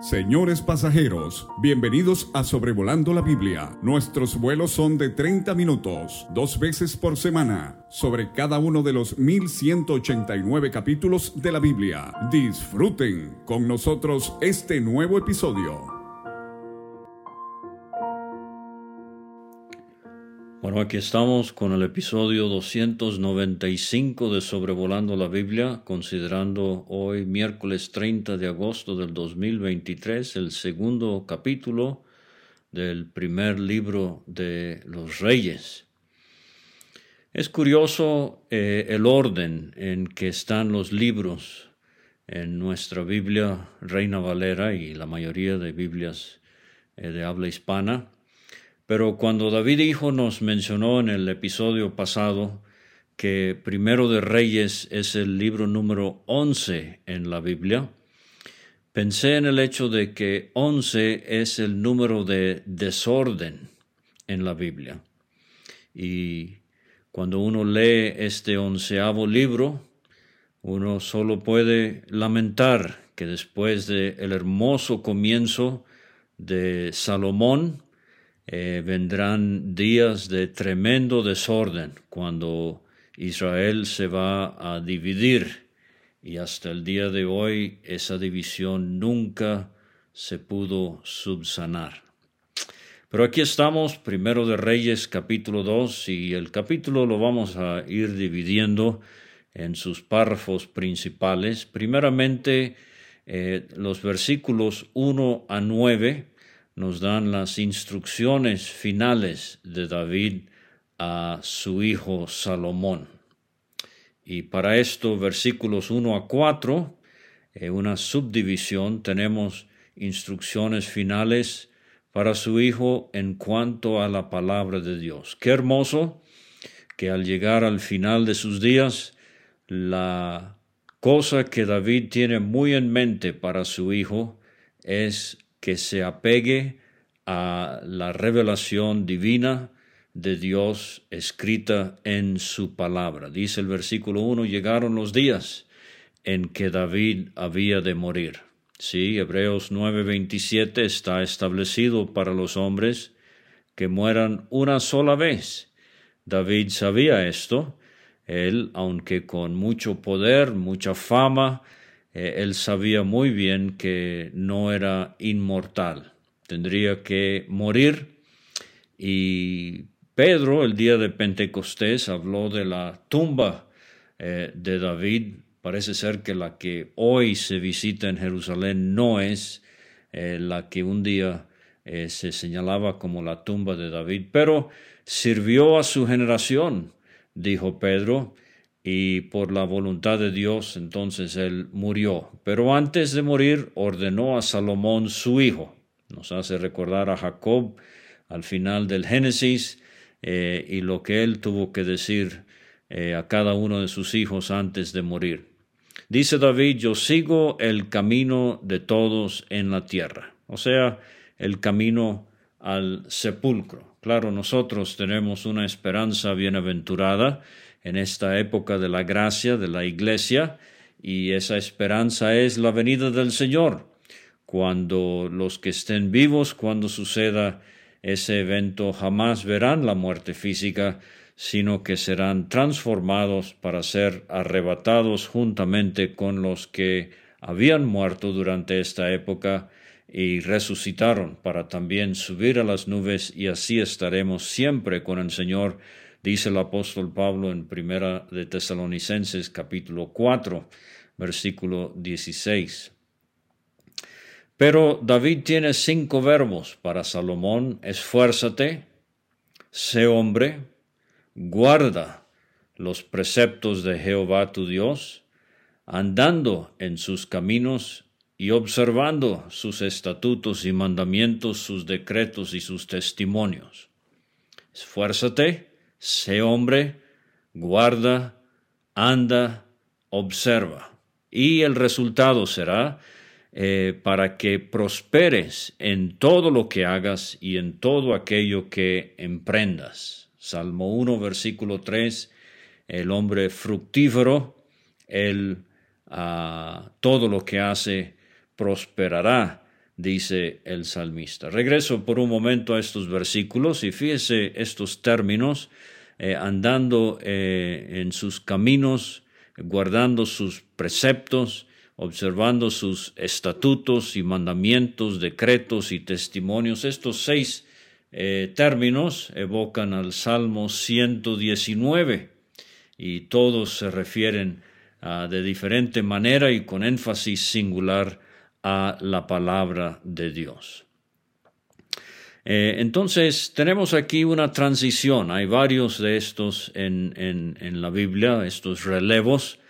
Señores pasajeros, bienvenidos a Sobrevolando la Biblia. Nuestros vuelos son de 30 minutos, dos veces por semana, sobre cada uno de los 1189 capítulos de la Biblia. Disfruten con nosotros este nuevo episodio. Aquí estamos con el episodio 295 de Sobrevolando la Biblia, considerando hoy miércoles 30 de agosto del 2023 el segundo capítulo del primer libro de los Reyes. Es curioso eh, el orden en que están los libros en nuestra Biblia Reina Valera y la mayoría de Biblias eh, de habla hispana. Pero cuando David Hijo nos mencionó en el episodio pasado que Primero de Reyes es el libro número 11 en la Biblia, pensé en el hecho de que 11 es el número de desorden en la Biblia. Y cuando uno lee este onceavo libro, uno solo puede lamentar que después del el hermoso comienzo de Salomón, eh, vendrán días de tremendo desorden cuando Israel se va a dividir y hasta el día de hoy esa división nunca se pudo subsanar. Pero aquí estamos, primero de Reyes capítulo 2 y el capítulo lo vamos a ir dividiendo en sus párrafos principales. Primeramente, eh, los versículos 1 a 9 nos dan las instrucciones finales de David a su hijo Salomón. Y para esto, versículos 1 a 4, en una subdivisión, tenemos instrucciones finales para su hijo en cuanto a la palabra de Dios. Qué hermoso que al llegar al final de sus días, la cosa que David tiene muy en mente para su hijo es que se apegue a la revelación divina de Dios escrita en su palabra. Dice el versículo 1, llegaron los días en que David había de morir. Sí, Hebreos 9:27 está establecido para los hombres que mueran una sola vez. David sabía esto. Él, aunque con mucho poder, mucha fama, eh, él sabía muy bien que no era inmortal, tendría que morir. Y Pedro, el día de Pentecostés, habló de la tumba eh, de David. Parece ser que la que hoy se visita en Jerusalén no es eh, la que un día se señalaba como la tumba de David, pero sirvió a su generación, dijo Pedro, y por la voluntad de Dios entonces él murió. Pero antes de morir ordenó a Salomón su hijo. Nos hace recordar a Jacob al final del Génesis eh, y lo que él tuvo que decir eh, a cada uno de sus hijos antes de morir. Dice David, yo sigo el camino de todos en la tierra, o sea, el camino al sepulcro. Claro, nosotros tenemos una esperanza bienaventurada, en esta época de la gracia de la Iglesia y esa esperanza es la venida del Señor. Cuando los que estén vivos, cuando suceda ese evento, jamás verán la muerte física, sino que serán transformados para ser arrebatados juntamente con los que habían muerto durante esta época y resucitaron para también subir a las nubes y así estaremos siempre con el Señor Dice el apóstol Pablo en Primera de Tesalonicenses capítulo 4, versículo 16. Pero David tiene cinco verbos para Salomón, esfuérzate, sé hombre, guarda los preceptos de Jehová tu Dios, andando en sus caminos y observando sus estatutos y mandamientos, sus decretos y sus testimonios. Esfuérzate, sé hombre, guarda, anda, observa. Y el resultado será eh, para que prosperes en todo lo que hagas y en todo aquello que emprendas. Salmo 1, versículo 3, el hombre fructífero, él ah, todo lo que hace prosperará dice el salmista. Regreso por un momento a estos versículos y fíjese estos términos, eh, andando eh, en sus caminos, guardando sus preceptos, observando sus estatutos y mandamientos, decretos y testimonios. Estos seis eh, términos evocan al Salmo 119 y todos se refieren de diferente manera y con énfasis singular a la palabra de Dios. Eh, entonces, tenemos aquí una transición. Hay varios de estos en, en, la Biblia, estos relevos.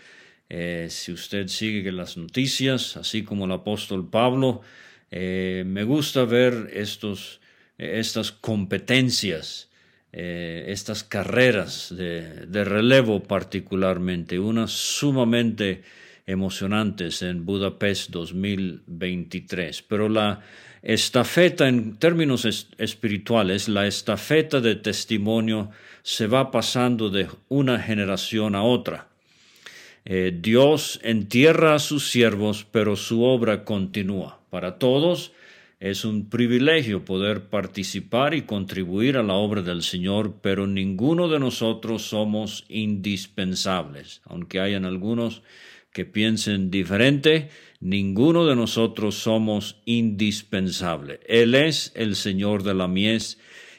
Eh, si usted sigue las noticias, así como el apóstol Pablo, eh, me gusta ver estos, estas competencias, estas carreras de, de, relevo particularmente, unas sumamente emocionantes en Budapest 2023. Pero la estafeta en términos espirituales, la estafeta de testimonio se va pasando de una generación a otra. Eh, Dios entierra a sus siervos, pero su obra continúa. Para todos es un privilegio poder participar y contribuir a la obra del Señor, pero ninguno de nosotros somos indispensables, aunque hayan algunos que piensen diferente, ninguno de nosotros somos indispensable. Él es el Señor de la mies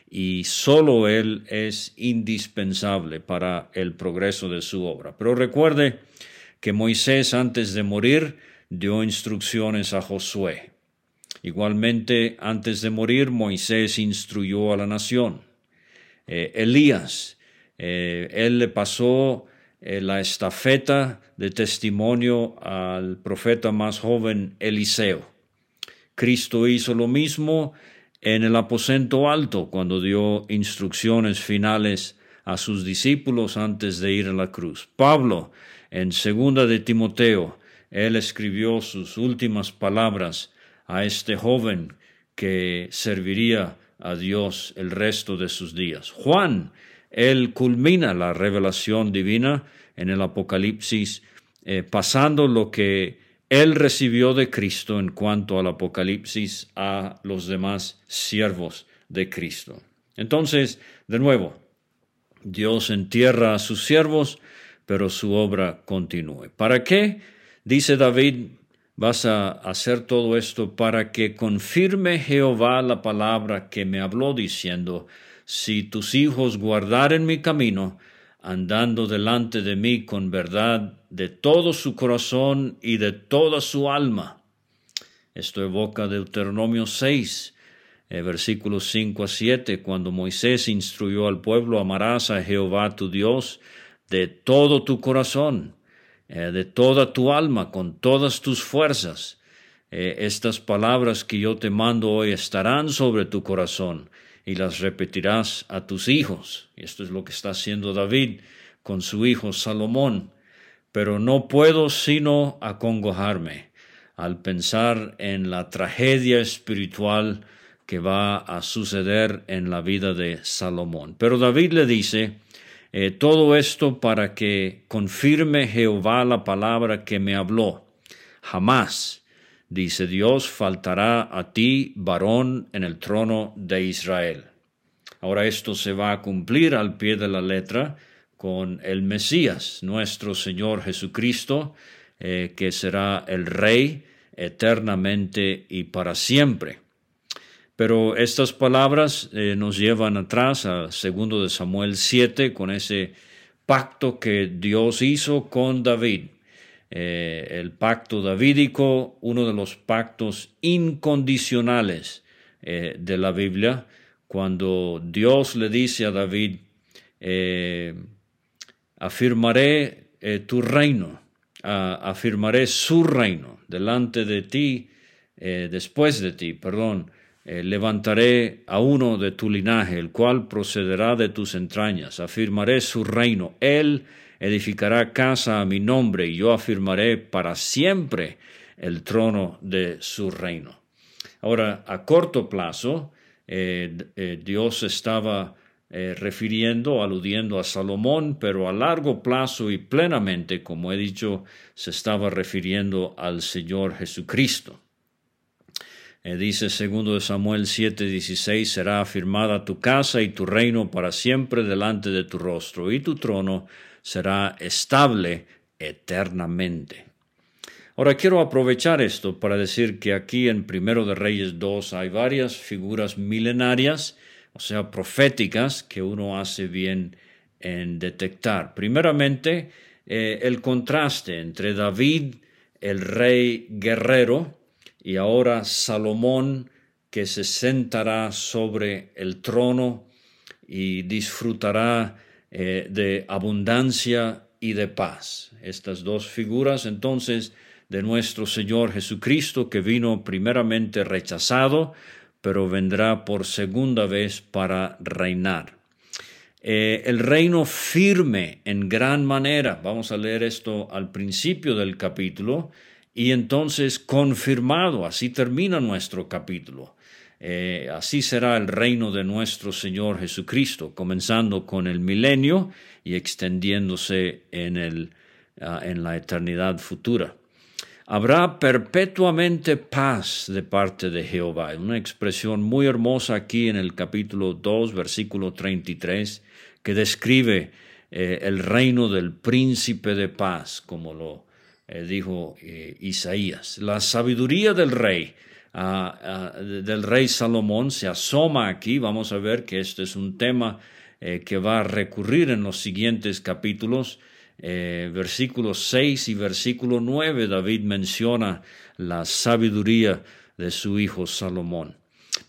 y solo Él es indispensable para el progreso de su obra. Pero recuerde que Moisés antes de morir dio instrucciones a Josué. Igualmente, antes de morir, Moisés instruyó a la nación. Eh, Elías, eh, él le pasó eh, la estafeta de testimonio al profeta más joven Eliseo. Cristo hizo lo mismo en el aposento alto cuando dio instrucciones finales a sus discípulos antes de ir a la cruz. Pablo, en segunda de Timoteo, él escribió sus últimas palabras a este joven que serviría a Dios el resto de sus días. Juan, él culmina la revelación divina en el Apocalipsis, eh, pasando lo que él recibió de Cristo en cuanto al Apocalipsis a los demás siervos de Cristo. Entonces, de nuevo, Dios entierra a sus siervos, pero su obra continúe. ¿Para qué? Dice David, vas a hacer todo esto para que confirme Jehová la palabra que me habló diciendo, si tus hijos guardaren mi camino, andando delante de mí con verdad de todo su corazón y de toda su alma. Esto evoca Deuteronomio 6, eh, versículos 5 a 7, cuando Moisés instruyó al pueblo, amarás a Jehová tu Dios de todo tu corazón, eh, de toda tu alma, con todas tus fuerzas. Eh, estas palabras que yo te mando hoy estarán sobre tu corazón y las repetirás a tus hijos. Y esto es lo que está haciendo David con su hijo Salomón. Pero no puedo sino acongojarme al pensar en la tragedia espiritual que va a suceder en la vida de Salomón. Pero David le dice, eh, todo esto para que confirme Jehová la palabra que me habló. Jamás Dice Dios, faltará a ti varón en el trono de Israel. Ahora esto se va a cumplir al pie de la letra con el Mesías, nuestro Señor Jesucristo, eh, que será el Rey eternamente y para siempre. Pero estas palabras eh, nos llevan atrás a segundo de Samuel 7 con ese pacto que Dios hizo con David. Eh, el pacto davídico, uno de los pactos incondicionales eh, de la Biblia, cuando Dios le dice a David, eh, afirmaré tu reino, afirmaré su reino delante de ti, después de ti, perdón, levantaré a uno de tu linaje, el cual procederá de tus entrañas, afirmaré su reino, él edificará casa a mi nombre y yo afirmaré para siempre el trono de su reino. Ahora, a corto plazo, eh, eh, Dios estaba eh, refiriendo, aludiendo a Salomón, pero a largo plazo y plenamente, como he dicho, se estaba refiriendo al Señor Jesucristo. Dice segundo de Samuel 7:16, será afirmada tu casa y tu reino para siempre delante de tu rostro, y tu trono será estable eternamente. Ahora quiero aprovechar esto para decir que aquí en Primero de Reyes 2 hay varias figuras milenarias, o sea, proféticas, que uno hace bien en detectar. Primeramente, eh, el contraste entre David, el rey guerrero, y ahora Salomón, que se sentará sobre el trono y disfrutará eh, de abundancia y de paz. Estas dos figuras entonces de nuestro Señor Jesucristo, que vino primeramente rechazado, pero vendrá por segunda vez para reinar. Eh, el reino firme en gran manera, vamos a leer esto al principio del capítulo, y entonces confirmado, así termina nuestro capítulo. Eh, así será el reino de nuestro Señor Jesucristo, comenzando con el milenio y extendiéndose en, el, ah, en la eternidad futura. Habrá perpetuamente paz de parte de Jehová. Una expresión muy hermosa aquí en el capítulo 2, versículo 33, que describe eh, el reino del príncipe de paz, como lo eh, dijo Isaías. La sabiduría del rey, ah, ah, del rey Salomón, se asoma aquí. Vamos a ver que este es un tema que va a recurrir en los siguientes capítulos eh, versículo 6 y versículo 9, David menciona la sabiduría de su hijo Salomón.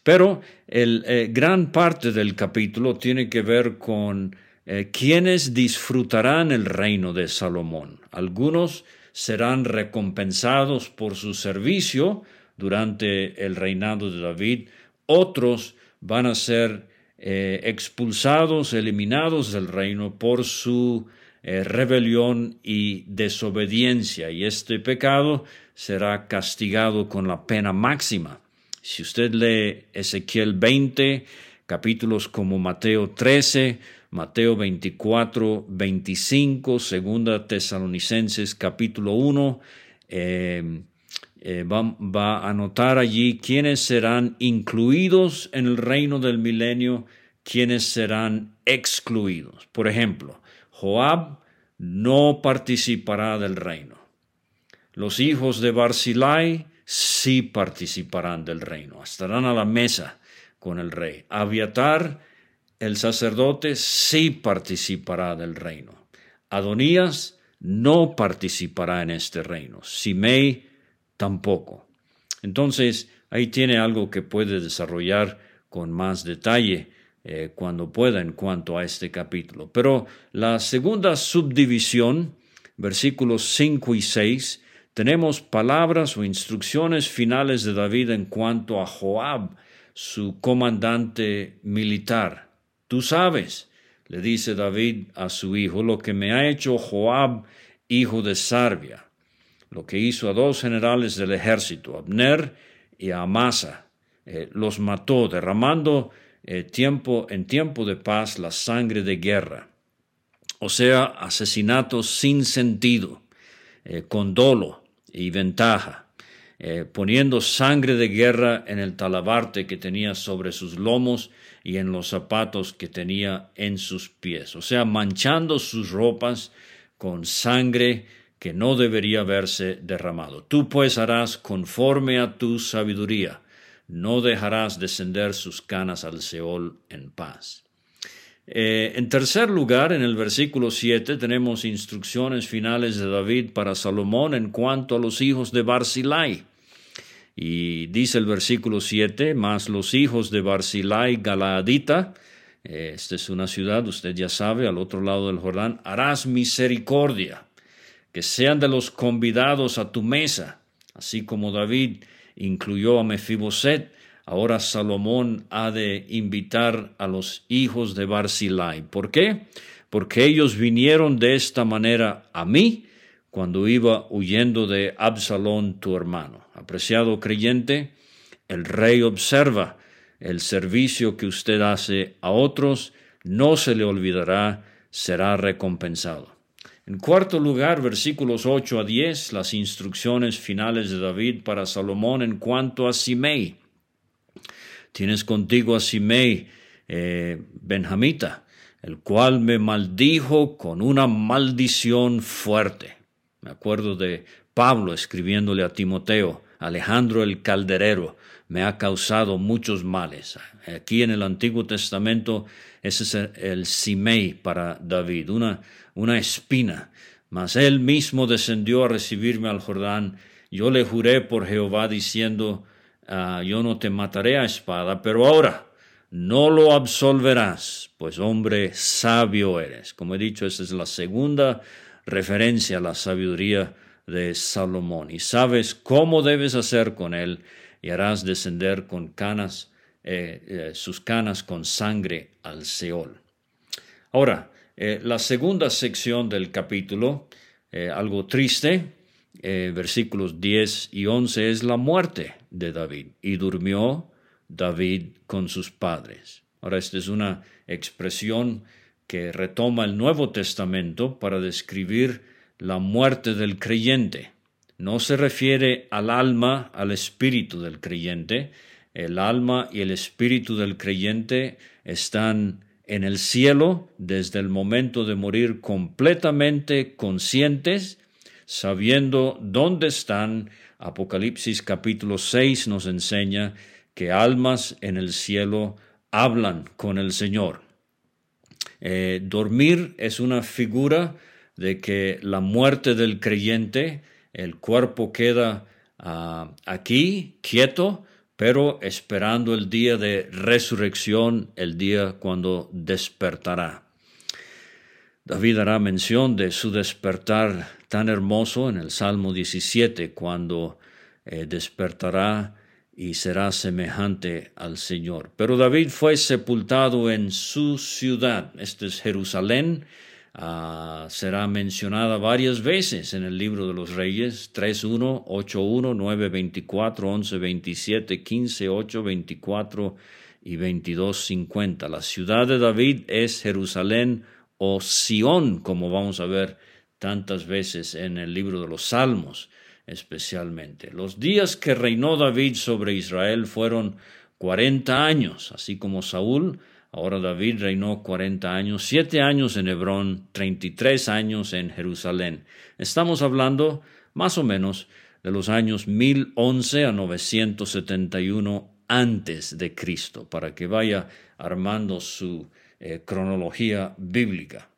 Pero el, eh, gran parte del capítulo tiene que ver con eh, quienes disfrutarán el reino de Salomón. Algunos serán recompensados por su servicio durante el reinado de David, otros van a ser expulsados, eliminados del reino por su eh, rebelión y desobediencia, y este pecado será castigado con la pena máxima. Si usted lee Ezequiel 20, capítulos como Mateo 13, Mateo 24, 25, Segunda Tesalonicenses capítulo 1, eh, eh, va, va, a notar allí quiénes serán incluidos en el reino del milenio, quiénes serán excluidos. Por ejemplo, Joab no participará del reino. Los hijos de Barzillai sí participarán del reino, estarán a la mesa con el rey. Aviatar, el sacerdote, sí participará del reino. Adonías no participará en este reino. Simei tampoco. Entonces, ahí tiene algo que puede desarrollar con más detalle eh, cuando pueda en cuanto a este capítulo. Pero la segunda subdivisión, versículos 5 y 6, tenemos palabras o instrucciones finales de David en cuanto a Joab, su comandante militar. Tú sabes, le dice David a su hijo, lo que me ha hecho Joab, hijo de Sarbia, lo que hizo a dos generales del ejército, Abner y a Amasa. Eh, los mató, derramando eh, tiempo, en tiempo de paz la sangre de guerra, o sea, asesinatos sin sentido, eh, con dolo y ventaja, poniendo sangre de guerra en el talabarte que tenía sobre sus lomos y en los zapatos que tenía en sus pies, o sea, manchando sus ropas con sangre que no debería haberse derramado. Tú pues harás conforme a tu sabiduría no dejarás descender sus canas al Seol en paz. Eh, en tercer lugar, en el versículo 7 tenemos instrucciones finales de David para Salomón en cuanto a los hijos de Barzillai. Y dice el versículo 7, más los hijos de Barzillai Galaadita, eh, esta es una ciudad, usted ya sabe, al otro lado del Jordán, harás misericordia, que sean de los convidados a tu mesa, así como David incluyó a Mefiboset, ahora Salomón ha de invitar a los hijos de Barzillai. ¿Por qué? Porque ellos vinieron de esta manera a mí cuando iba huyendo de Absalón tu hermano. Apreciado creyente, el rey observa el servicio que usted hace a otros, no se le olvidará, será recompensado. En cuarto lugar, versículos 8 a 10, las instrucciones finales de David para Salomón en cuanto a Simei. Tienes contigo a Simei, eh, Benjamita, el cual me maldijo con una maldición fuerte. Me acuerdo de Pablo escribiéndole a Timoteo, Alejandro el calderero, me ha causado muchos males. Aquí en el Antiguo Testamento ese es el Simei para David, una, una espina. Mas él mismo descendió a recibirme al Jordán. Yo le juré por Jehová diciendo, ah, yo no te mataré a espada, pero ahora no lo absolverás, pues hombre sabio eres. Como he dicho, esa es la segunda referencia a la sabiduría de Salomón. Y sabes cómo debes hacer con él y harás descender con canas, eh, eh, sus canas con sangre al Seol. Ahora, eh, la segunda sección del capítulo, algo triste, versículos 10 y 11, es la muerte de David. Y durmió David con sus padres. Ahora, esta es una expresión que retoma el Nuevo Testamento para describir la muerte del creyente. No se refiere al alma, al espíritu del creyente. El alma y el espíritu del creyente están en el cielo desde el momento de morir completamente conscientes, sabiendo dónde están. Apocalipsis capítulo 6 nos enseña que almas en el cielo hablan con el Señor. Eh, dormir es una figura de que la muerte del creyente, el cuerpo queda ah, aquí, quieto, pero esperando el día de resurrección, el día cuando despertará. David hará mención de su despertar tan hermoso en el Salmo 17, cuando eh, despertará y será semejante al Señor. Pero David fue sepultado en su ciudad, este es Jerusalén, ah, será mencionada varias veces en el libro de los Reyes, 3.1, 8.1, 9.24, 11.27, 15.8, 24 y 22.50. La ciudad de David es Jerusalén o Sión, como vamos a ver tantas veces en el libro de los Salmos especialmente. Los días que reinó David sobre Israel fueron cuarenta años, así como Saúl. Ahora David reinó cuarenta años, siete años en Hebrón, treinta y tres años en Jerusalén. Estamos hablando más o menos de los años mil once a novecientos setenta y uno antes de Cristo, para que vaya armando su eh, cronología bíblica.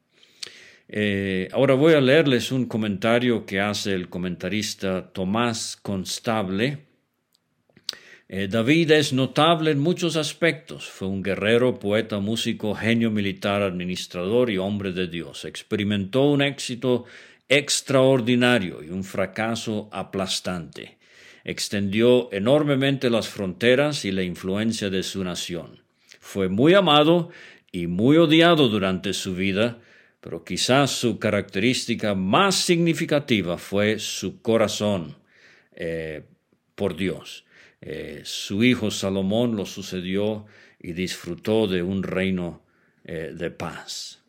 Eh, ahora voy a leerles un comentario que hace el comentarista Tomás Constable. Eh, David es notable en muchos aspectos. Fue un guerrero, poeta, músico, genio militar, administrador y hombre de Dios. Experimentó un éxito extraordinario y un fracaso aplastante. Extendió enormemente las fronteras y la influencia de su nación. Fue muy amado y muy odiado durante su vida, pero quizás su característica más significativa fue su corazón eh, por Dios. Eh, su hijo Salomón lo sucedió y disfrutó de un reino eh, de paz.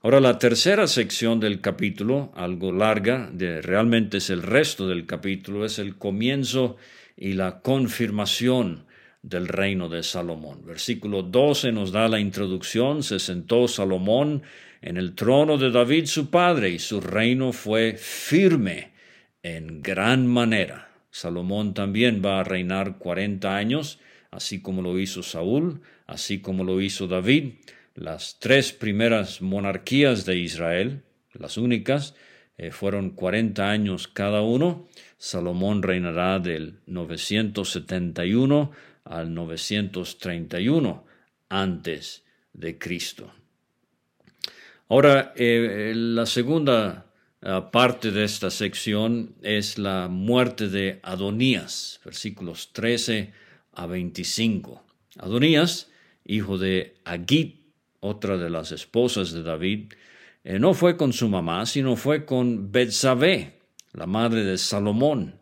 Ahora la tercera sección del capítulo, algo larga, de, realmente es el resto del capítulo, es el comienzo y la confirmación del reino de Salomón. Versículo 12 nos da la introducción, se sentó Salomón en el trono de David su padre, y su reino fue firme en gran manera. Salomón también va a reinar cuarenta años, así como lo hizo Saúl, así como lo hizo David. Las tres primeras monarquías de Israel, las únicas, eh, fueron cuarenta años cada uno. Salomón reinará del 971 al 931 antes de Cristo. Ahora, eh, la segunda ah, parte de esta sección es la muerte de Adonías, versículos 13 a 25. Adonías, hijo de Agit, otra de las esposas de David, eh, no fue con su mamá, sino fue con Betsabé, la madre de Salomón.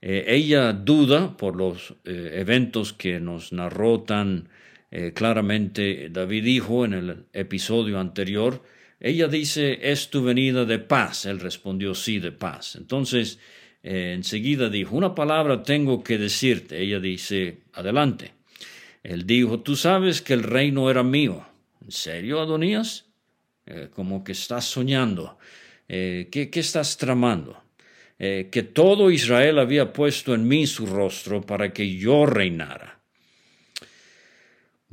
Eh, ella duda por los eventos que nos narró tan eh, claramente David dijo en el episodio anterior, ella dice, es tu venida de paz. Él respondió, sí, de paz. Entonces, eh, enseguida dijo, una palabra tengo que decirte. Ella dice, adelante. Él dijo, tú sabes que el reino era mío. ¿En serio, Adonías? Eh, como que estás soñando. Eh, ¿qué, estás tramando? Que todo Israel había puesto en mí su rostro para que yo reinara.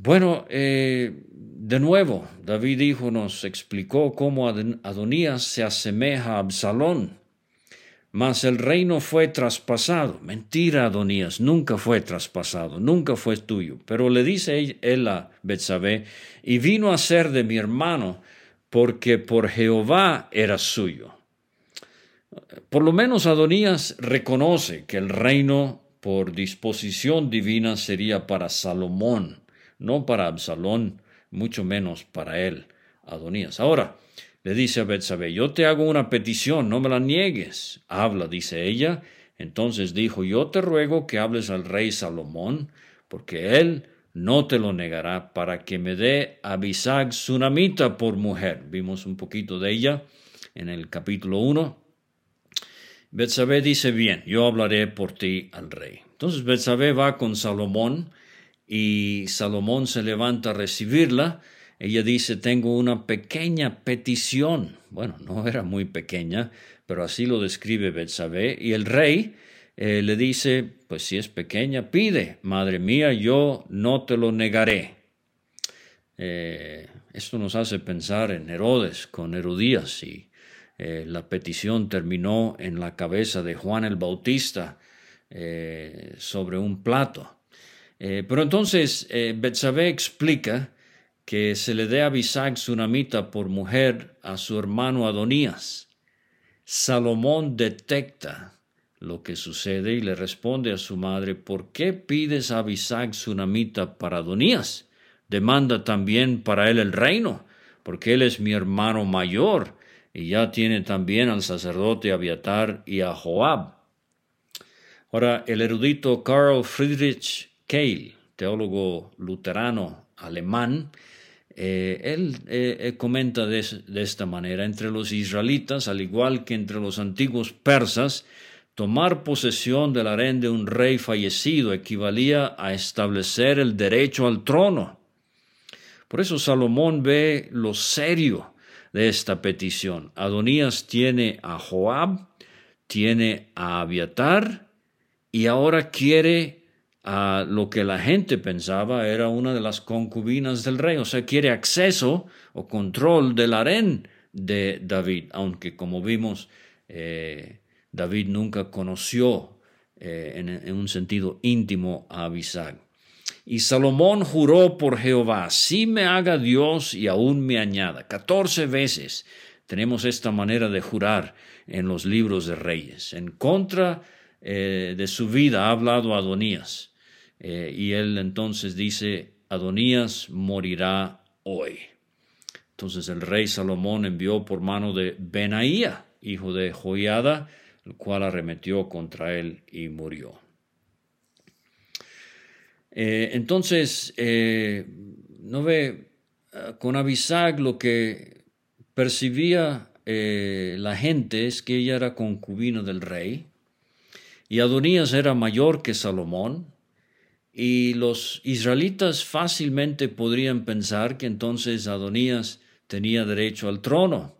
Bueno, de nuevo, David dijo, nos explicó cómo Adonías se asemeja a Absalón mas el reino fue traspasado. Mentira, Adonías, nunca fue traspasado, nunca fue tuyo. Pero le dice él a Betsabé, y vino a ser de mi hermano, porque por Jehová era suyo. Por lo menos Adonías reconoce que el reino por disposición divina sería para Salomón, no para Absalón, mucho menos para él, Adonías. Ahora, le dice a Betsabé, yo te hago una petición, no me la niegues. Habla, dice ella. Entonces dijo, yo te ruego que hables al rey Salomón, porque él no te lo negará, para que me dé a Abisag Sunamita por mujer. Vimos un poquito de ella en el capítulo 1. Betsabé dice, bien, yo hablaré por ti al rey. Entonces Betsabé va con Salomón y Salomón se levanta a recibirla ella dice, tengo una pequeña petición. Bueno, no era muy pequeña, pero así lo describe Betsabé. Y el rey eh, le dice, pues si es pequeña, pide, madre mía, yo no te lo negaré. Eh, esto nos hace pensar en Herodes con Herodías y eh, la petición terminó en la cabeza de Juan el Bautista sobre un plato. Pero entonces Betsabé explica que se le dé a Abisag Sunamita por mujer a su hermano Adonías. Salomón detecta lo que sucede y le responde a su madre, ¿por qué pides a Abisag Sunamita para Adonías? Demanda también para él el reino, porque él es mi hermano mayor y ya tiene también al sacerdote Abiatar y a Joab. Ahora, el erudito Karl Friedrich Keil, teólogo luterano alemán, eh, él eh, eh, comenta de, esta manera, entre los israelitas, al igual que entre los antiguos persas, tomar posesión del harén de un rey fallecido equivalía a establecer el derecho al trono. Por eso Salomón ve lo serio de esta petición. Adonías tiene a Joab, tiene a Abiatar y ahora quiere a lo que la gente pensaba era una de las concubinas del rey, o sea, quiere acceso o control del harén de David, aunque como vimos, eh, David nunca conoció eh, en, un sentido íntimo a Abisag. Y Salomón juró por Jehová, si me haga Dios y aún me añada. Catorce veces tenemos esta manera de jurar en los libros de reyes. En contra eh, de su vida ha hablado Adonías eh, y él entonces dice, Adonías morirá hoy. Entonces el rey Salomón envió por mano de Benaía, hijo de Joiada, el cual arremetió contra él y murió. Eh, entonces, no ve, con Abisag lo que percibía la gente es que ella era concubina del rey, y Adonías era mayor que Salomón, y los israelitas fácilmente podrían pensar que entonces Adonías tenía derecho al trono.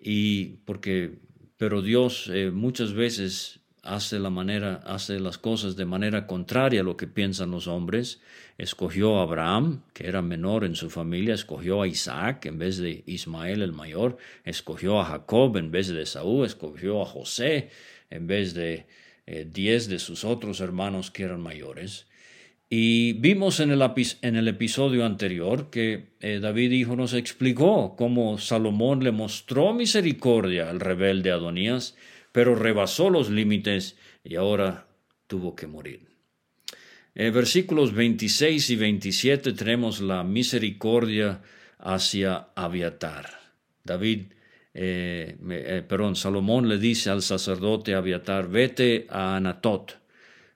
Y porque, pero Dios eh, muchas veces hace la manera, hace las cosas de manera contraria a lo que piensan los hombres. Escogió a Abraham, que era menor en su familia, escogió a Isaac en vez de Ismael el mayor, escogió a Jacob en vez de Saúl, escogió a José en vez de diez de sus otros hermanos que eran mayores. Y vimos en el, episodio anterior que eh, David hijo nos explicó cómo Salomón le mostró misericordia al rebelde Adonías, pero rebasó los límites y ahora tuvo que morir. En versículos 26 y 27 tenemos la misericordia hacia Abiatar. David, eh, eh, perdón, Salomón le dice al sacerdote Abiatar, vete a Anatot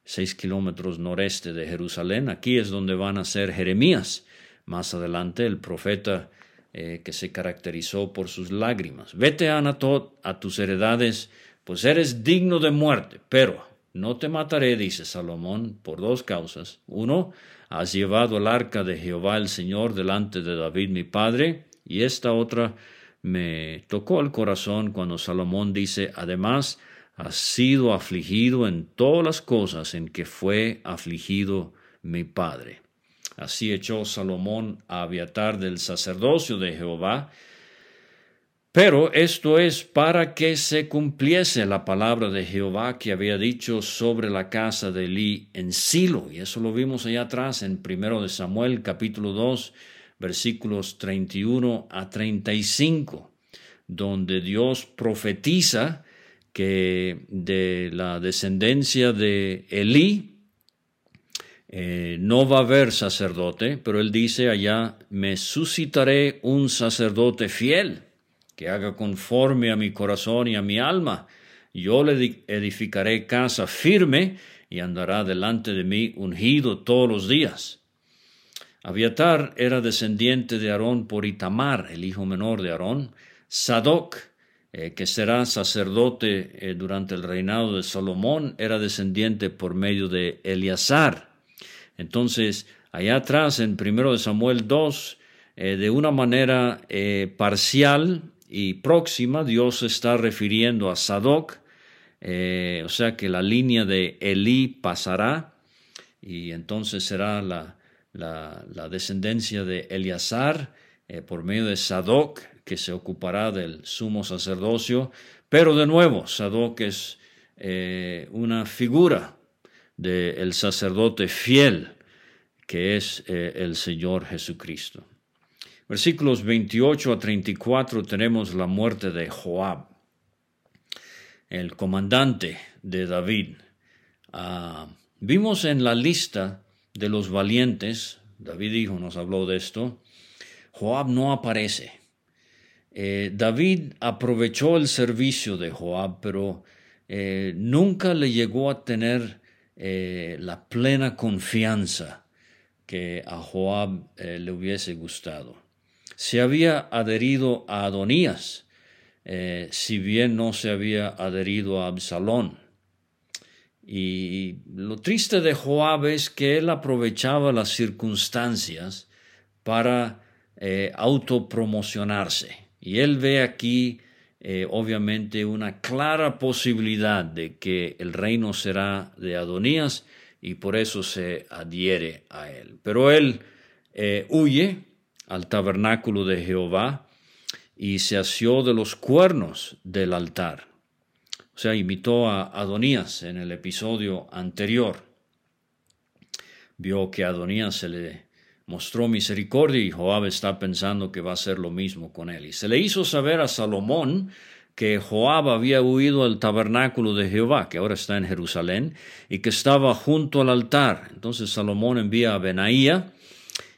seis kilómetros noreste de Jerusalén. Aquí es donde van a ser Jeremías. Más adelante el profeta eh, que se caracterizó por sus lágrimas. Vete a Anatot, a tus heredades, pues eres digno de muerte, pero no te mataré, dice Salomón, por dos causas. Uno, has llevado el arca de Jehová el Señor delante de David mi padre, y esta otra me tocó el corazón cuando Salomón dice, además, has sido afligido en todas las cosas en que fue afligido mi padre. Así echó Salomón a Abiatar del sacerdocio de Jehová, pero esto es para que se cumpliese la palabra de Jehová que había dicho sobre la casa de Elí en Silo. Y eso lo vimos allá atrás en 1 de Samuel capítulo 2 versículos 31 a 35, donde Dios profetiza que de la descendencia de Elí eh, no va a haber sacerdote, pero él dice allá, me suscitaré un sacerdote fiel que haga conforme a mi corazón y a mi alma. Yo le edificaré casa firme y andará delante de mí ungido todos los días. Abiatar era descendiente de Aarón por Itamar, el hijo menor de Aarón. Sadoc, eh, que será sacerdote eh, durante el reinado de Salomón, era descendiente por medio de Eleazar. Entonces, allá atrás, en 1 Samuel 2, eh, de una manera parcial, y próxima, Dios está refiriendo a Sadoc, o sea que la línea de Elí pasará y entonces será la, la, descendencia de Eleazar eh, por medio de Sadoc, que se ocupará del sumo sacerdocio, pero de nuevo, Sadoc es eh, una figura del sacerdote fiel que es el Señor Jesucristo. Versículos 28 a 34 tenemos la muerte de Joab, el comandante de David. Ah, vimos en la lista de los valientes, David dijo, nos habló de esto, Joab no aparece. Eh, David aprovechó el servicio de Joab, pero eh, nunca le llegó a tener eh, la plena confianza que a Joab le hubiese gustado se había adherido a Adonías, si bien no se había adherido a Absalón. Y lo triste de Joab es que él aprovechaba las circunstancias para eh, autopromocionarse. Y él ve aquí, eh, obviamente, una clara posibilidad de que el reino será de Adonías y por eso se adhiere a él. Pero él huye al tabernáculo de Jehová y se asió de los cuernos del altar. O sea, imitó a Adonías en el episodio anterior. Vio que Adonías se le mostró misericordia y Joab está pensando que va a hacer lo mismo con él. Y se le hizo saber a Salomón que Joab había huido al tabernáculo de Jehová, que ahora está en Jerusalén, y que estaba junto al altar. Entonces Salomón envía a Benaía,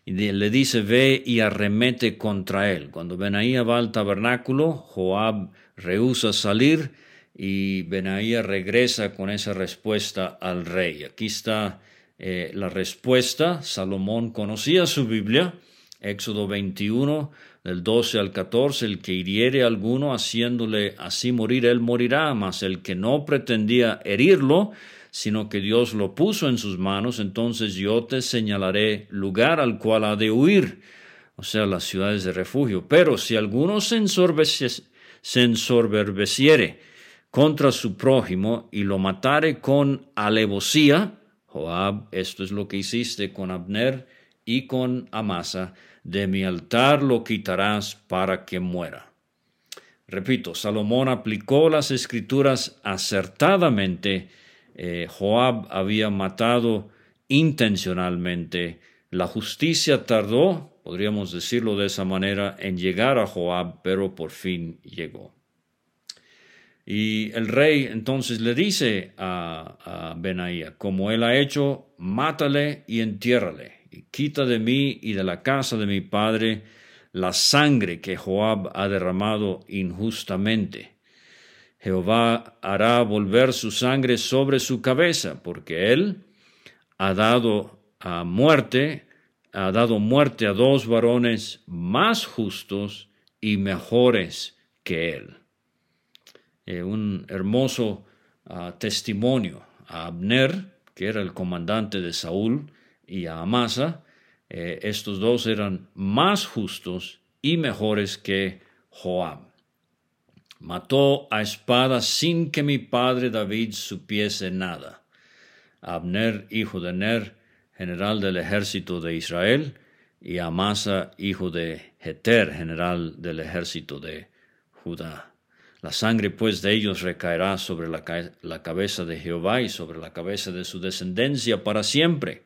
y le dice, ve y arremete contra él. Cuando Benaía va al tabernáculo, Joab rehúsa salir y Benaía regresa con esa respuesta al rey. Aquí está eh, la respuesta. Salomón conocía su Biblia, Éxodo 21, del 12 al 14, el que hiriere a alguno haciéndole así morir, él morirá, mas el que no pretendía herirlo, sino que Dios lo puso en sus manos, entonces yo te señalaré lugar al cual ha de huir, o sea, las ciudades de refugio. Pero si alguno se, ensorbeciere contra su prójimo y lo matare con alevosía, Joab, esto es lo que hiciste con Abner y con Amasa, de mi altar lo quitarás para que muera. Repito, Salomón aplicó las escrituras acertadamente eh, Joab había matado intencionalmente. La justicia tardó, podríamos decirlo de esa manera, en llegar a Joab, pero por fin llegó. Y el rey entonces le dice a, a como él ha hecho, mátale y entiérrale, y quita de mí y de la casa de mi padre la sangre que Joab ha derramado injustamente Jehová hará volver su sangre sobre su cabeza, porque él ha dado a muerte, ha dado muerte a dos varones más justos y mejores que él. Eh, un hermoso ah, testimonio a Abner, que era el comandante de Saúl, y a Amasa, eh, estos dos eran más justos y mejores que Joab. Mató a espada sin que mi padre David supiese nada. Abner, hijo de Ner, general del ejército de Israel, y Amasa, hijo de Heter, general del ejército de Judá. La sangre pues de ellos recaerá sobre la, la, cabeza de Jehová y sobre la cabeza de su descendencia para siempre.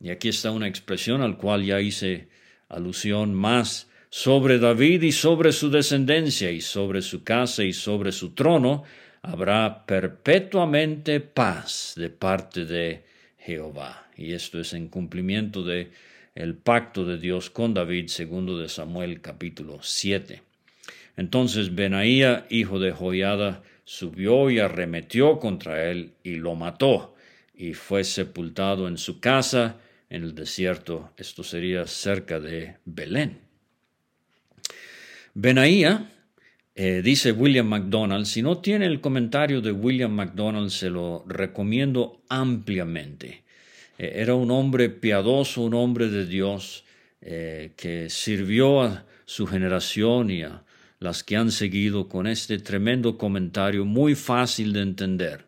Y aquí está una expresión al cual ya hice alusión más sobre David y sobre su descendencia y sobre su casa y sobre su trono, habrá perpetuamente paz de parte de Jehová. Y esto es en cumplimiento de el pacto de Dios con David, segundo de Samuel capítulo 7. Entonces Benaía, hijo de Joiada, subió y arremetió contra él y lo mató, y fue sepultado en su casa en el desierto. Esto sería cerca de Belén. Benaía, eh, dice William MacDonald, si no tiene el comentario de William MacDonald, se lo recomiendo ampliamente. Eh, era un hombre piadoso, un hombre de Dios, eh, que sirvió a su generación y a las que han seguido con este tremendo comentario muy fácil de entender.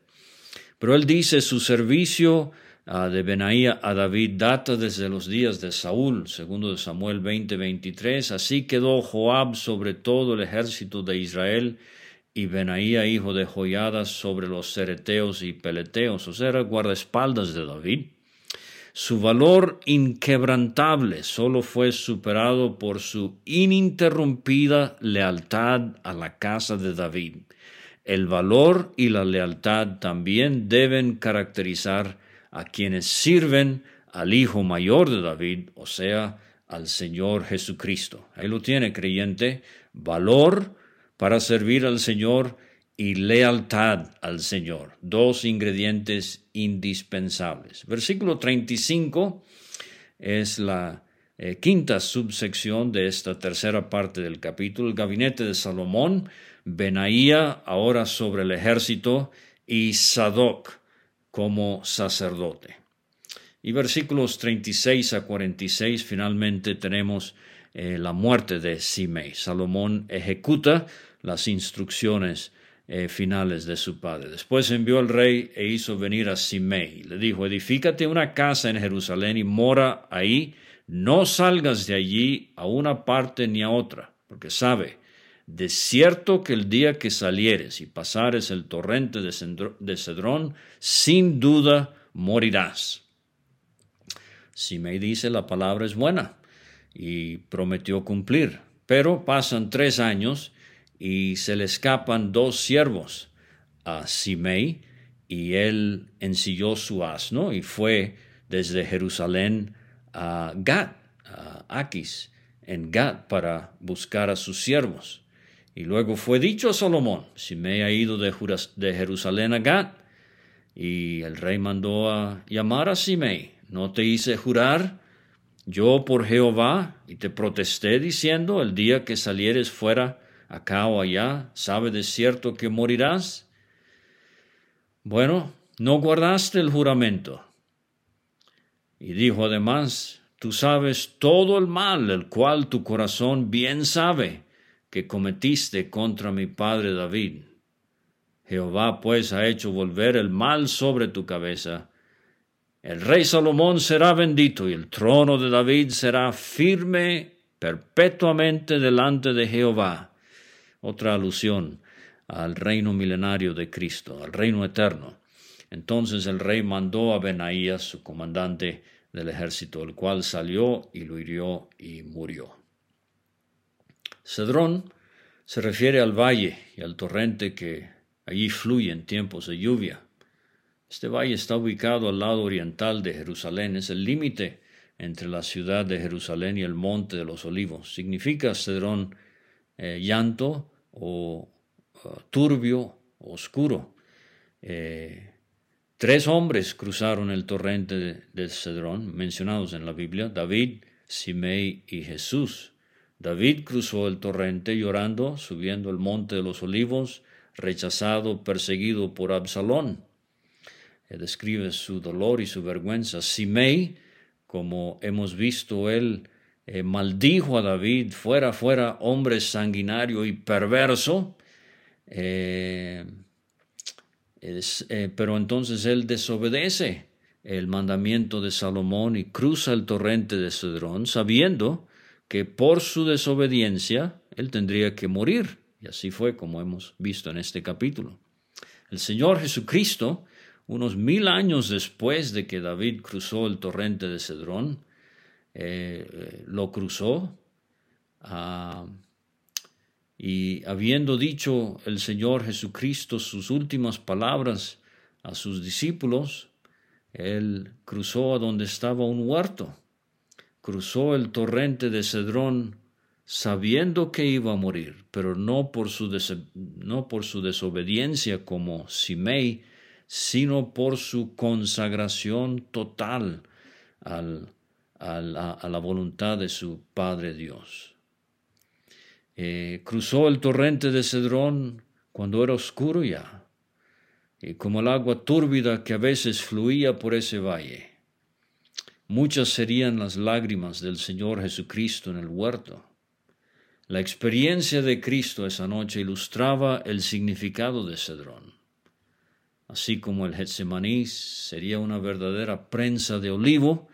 Pero él dice su servicio ah, de Benaía a David data desde los días de Saúl, segundo de Samuel 20:23. Así quedó Joab sobre todo el ejército de Israel y Benaía, hijo de Joiada, sobre los cereteos y peleteos, o sea, guardaespaldas de David. Su valor inquebrantable solo fue superado por su ininterrumpida lealtad a la casa de David. El valor y la lealtad también deben caracterizar a quienes sirven al Hijo mayor de David, o sea, al Señor Jesucristo. Ahí lo tiene, creyente, valor para servir al Señor y lealtad al Señor, dos ingredientes indispensables. Versículo 35 es la eh, quinta subsección de esta tercera parte del capítulo, el gabinete de Salomón, Benaía ahora sobre el ejército y Sadoc como sacerdote. Y versículos 36 a 46 finalmente tenemos eh, la muerte de Simei. Salomón ejecuta las instrucciones eh, finales de su padre. Después envió al rey e hizo venir a Simei. Le dijo, edifícate una casa en Jerusalén y mora ahí, no salgas de allí a una parte ni a otra, porque sabe, de cierto que el día que salieres y pasares el torrente de Cedrón, sin duda morirás. Simei dice, la palabra es buena y prometió cumplir. Pero pasan tres años y se le escapan dos siervos a Simei y él ensilló su asno y fue desde Jerusalén a Gad, a Aquis, en Gad para buscar a sus siervos. Y luego fue dicho a Salomón, Simei ha ido de, de Jerusalén a Gad. Y el rey mandó a llamar a Simei. ¿No te hice jurar yo por Jehová y te protesté diciendo, el día que salieres fuera acá o allá, sabe de cierto que morirás? Bueno, no guardaste el juramento. Y dijo además, tú sabes todo el mal, el cual tu corazón bien sabe que cometiste contra mi padre David. Jehová pues ha hecho volver el mal sobre tu cabeza. El rey Salomón será bendito y el trono de David será firme perpetuamente delante de Jehová otra alusión al reino milenario de Cristo, al reino eterno. Entonces el rey mandó a Benaías, su comandante del ejército, el cual salió y lo hirió y murió. Cedrón se refiere al valle y al torrente que allí fluye en tiempos de lluvia. Este valle está ubicado al lado oriental de Jerusalén, es el límite entre la ciudad de Jerusalén y el monte de los olivos. Significa Cedrón eh, llanto, o turbio, oscuro. Eh, tres hombres cruzaron el torrente de, Cedrón, mencionados en la Biblia, David, Simei y Jesús. David cruzó el torrente llorando, subiendo el monte de los olivos, rechazado, perseguido por Absalón. eh, describe su dolor y su vergüenza. Simei, como hemos visto, él eh, maldijo a David, fuera, fuera, hombre sanguinario y perverso. Eh, pero entonces él desobedece el mandamiento de Salomón y cruza el torrente de Cedrón, sabiendo que por su desobediencia él tendría que morir. Y así fue como hemos visto en este capítulo. El Señor Jesucristo, unos mil años después de que David cruzó el torrente de Cedrón, eh, lo cruzó ah, y habiendo dicho el Señor Jesucristo sus últimas palabras a sus discípulos, él cruzó a donde estaba un huerto, cruzó el torrente de Cedrón sabiendo que iba a morir, pero no por su, no por su desobediencia como Simei, sino por su consagración total al, a, la, voluntad de su Padre Dios. Eh, cruzó el torrente de Cedrón cuando era oscuro ya, y como el agua túrbida que a veces fluía por ese valle. Muchas serían las lágrimas del Señor Jesucristo en el huerto la experiencia de Cristo esa noche ilustraba el significado de Cedrón. Así como el Getsemaní sería una verdadera prensa de olivo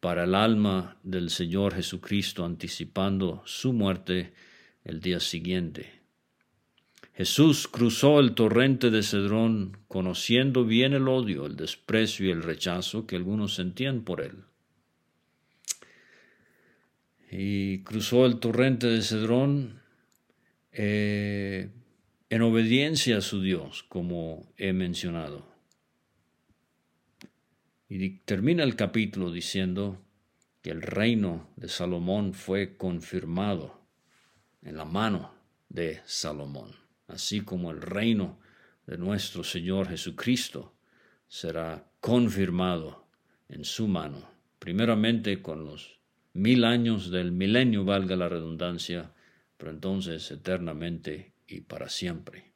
para el alma del Señor Jesucristo anticipando su muerte el día siguiente. Jesús cruzó el torrente de Cedrón conociendo bien el odio, el desprecio y el rechazo que algunos sentían por él y cruzó el torrente de Cedrón eh, en obediencia a su Dios, como he mencionado. Y termina el capítulo diciendo que el reino de Salomón fue confirmado en la mano de Salomón, así como el reino de nuestro Señor Jesucristo será confirmado en su mano, primeramente con los mil años del milenio, valga la redundancia, pero entonces eternamente y para siempre.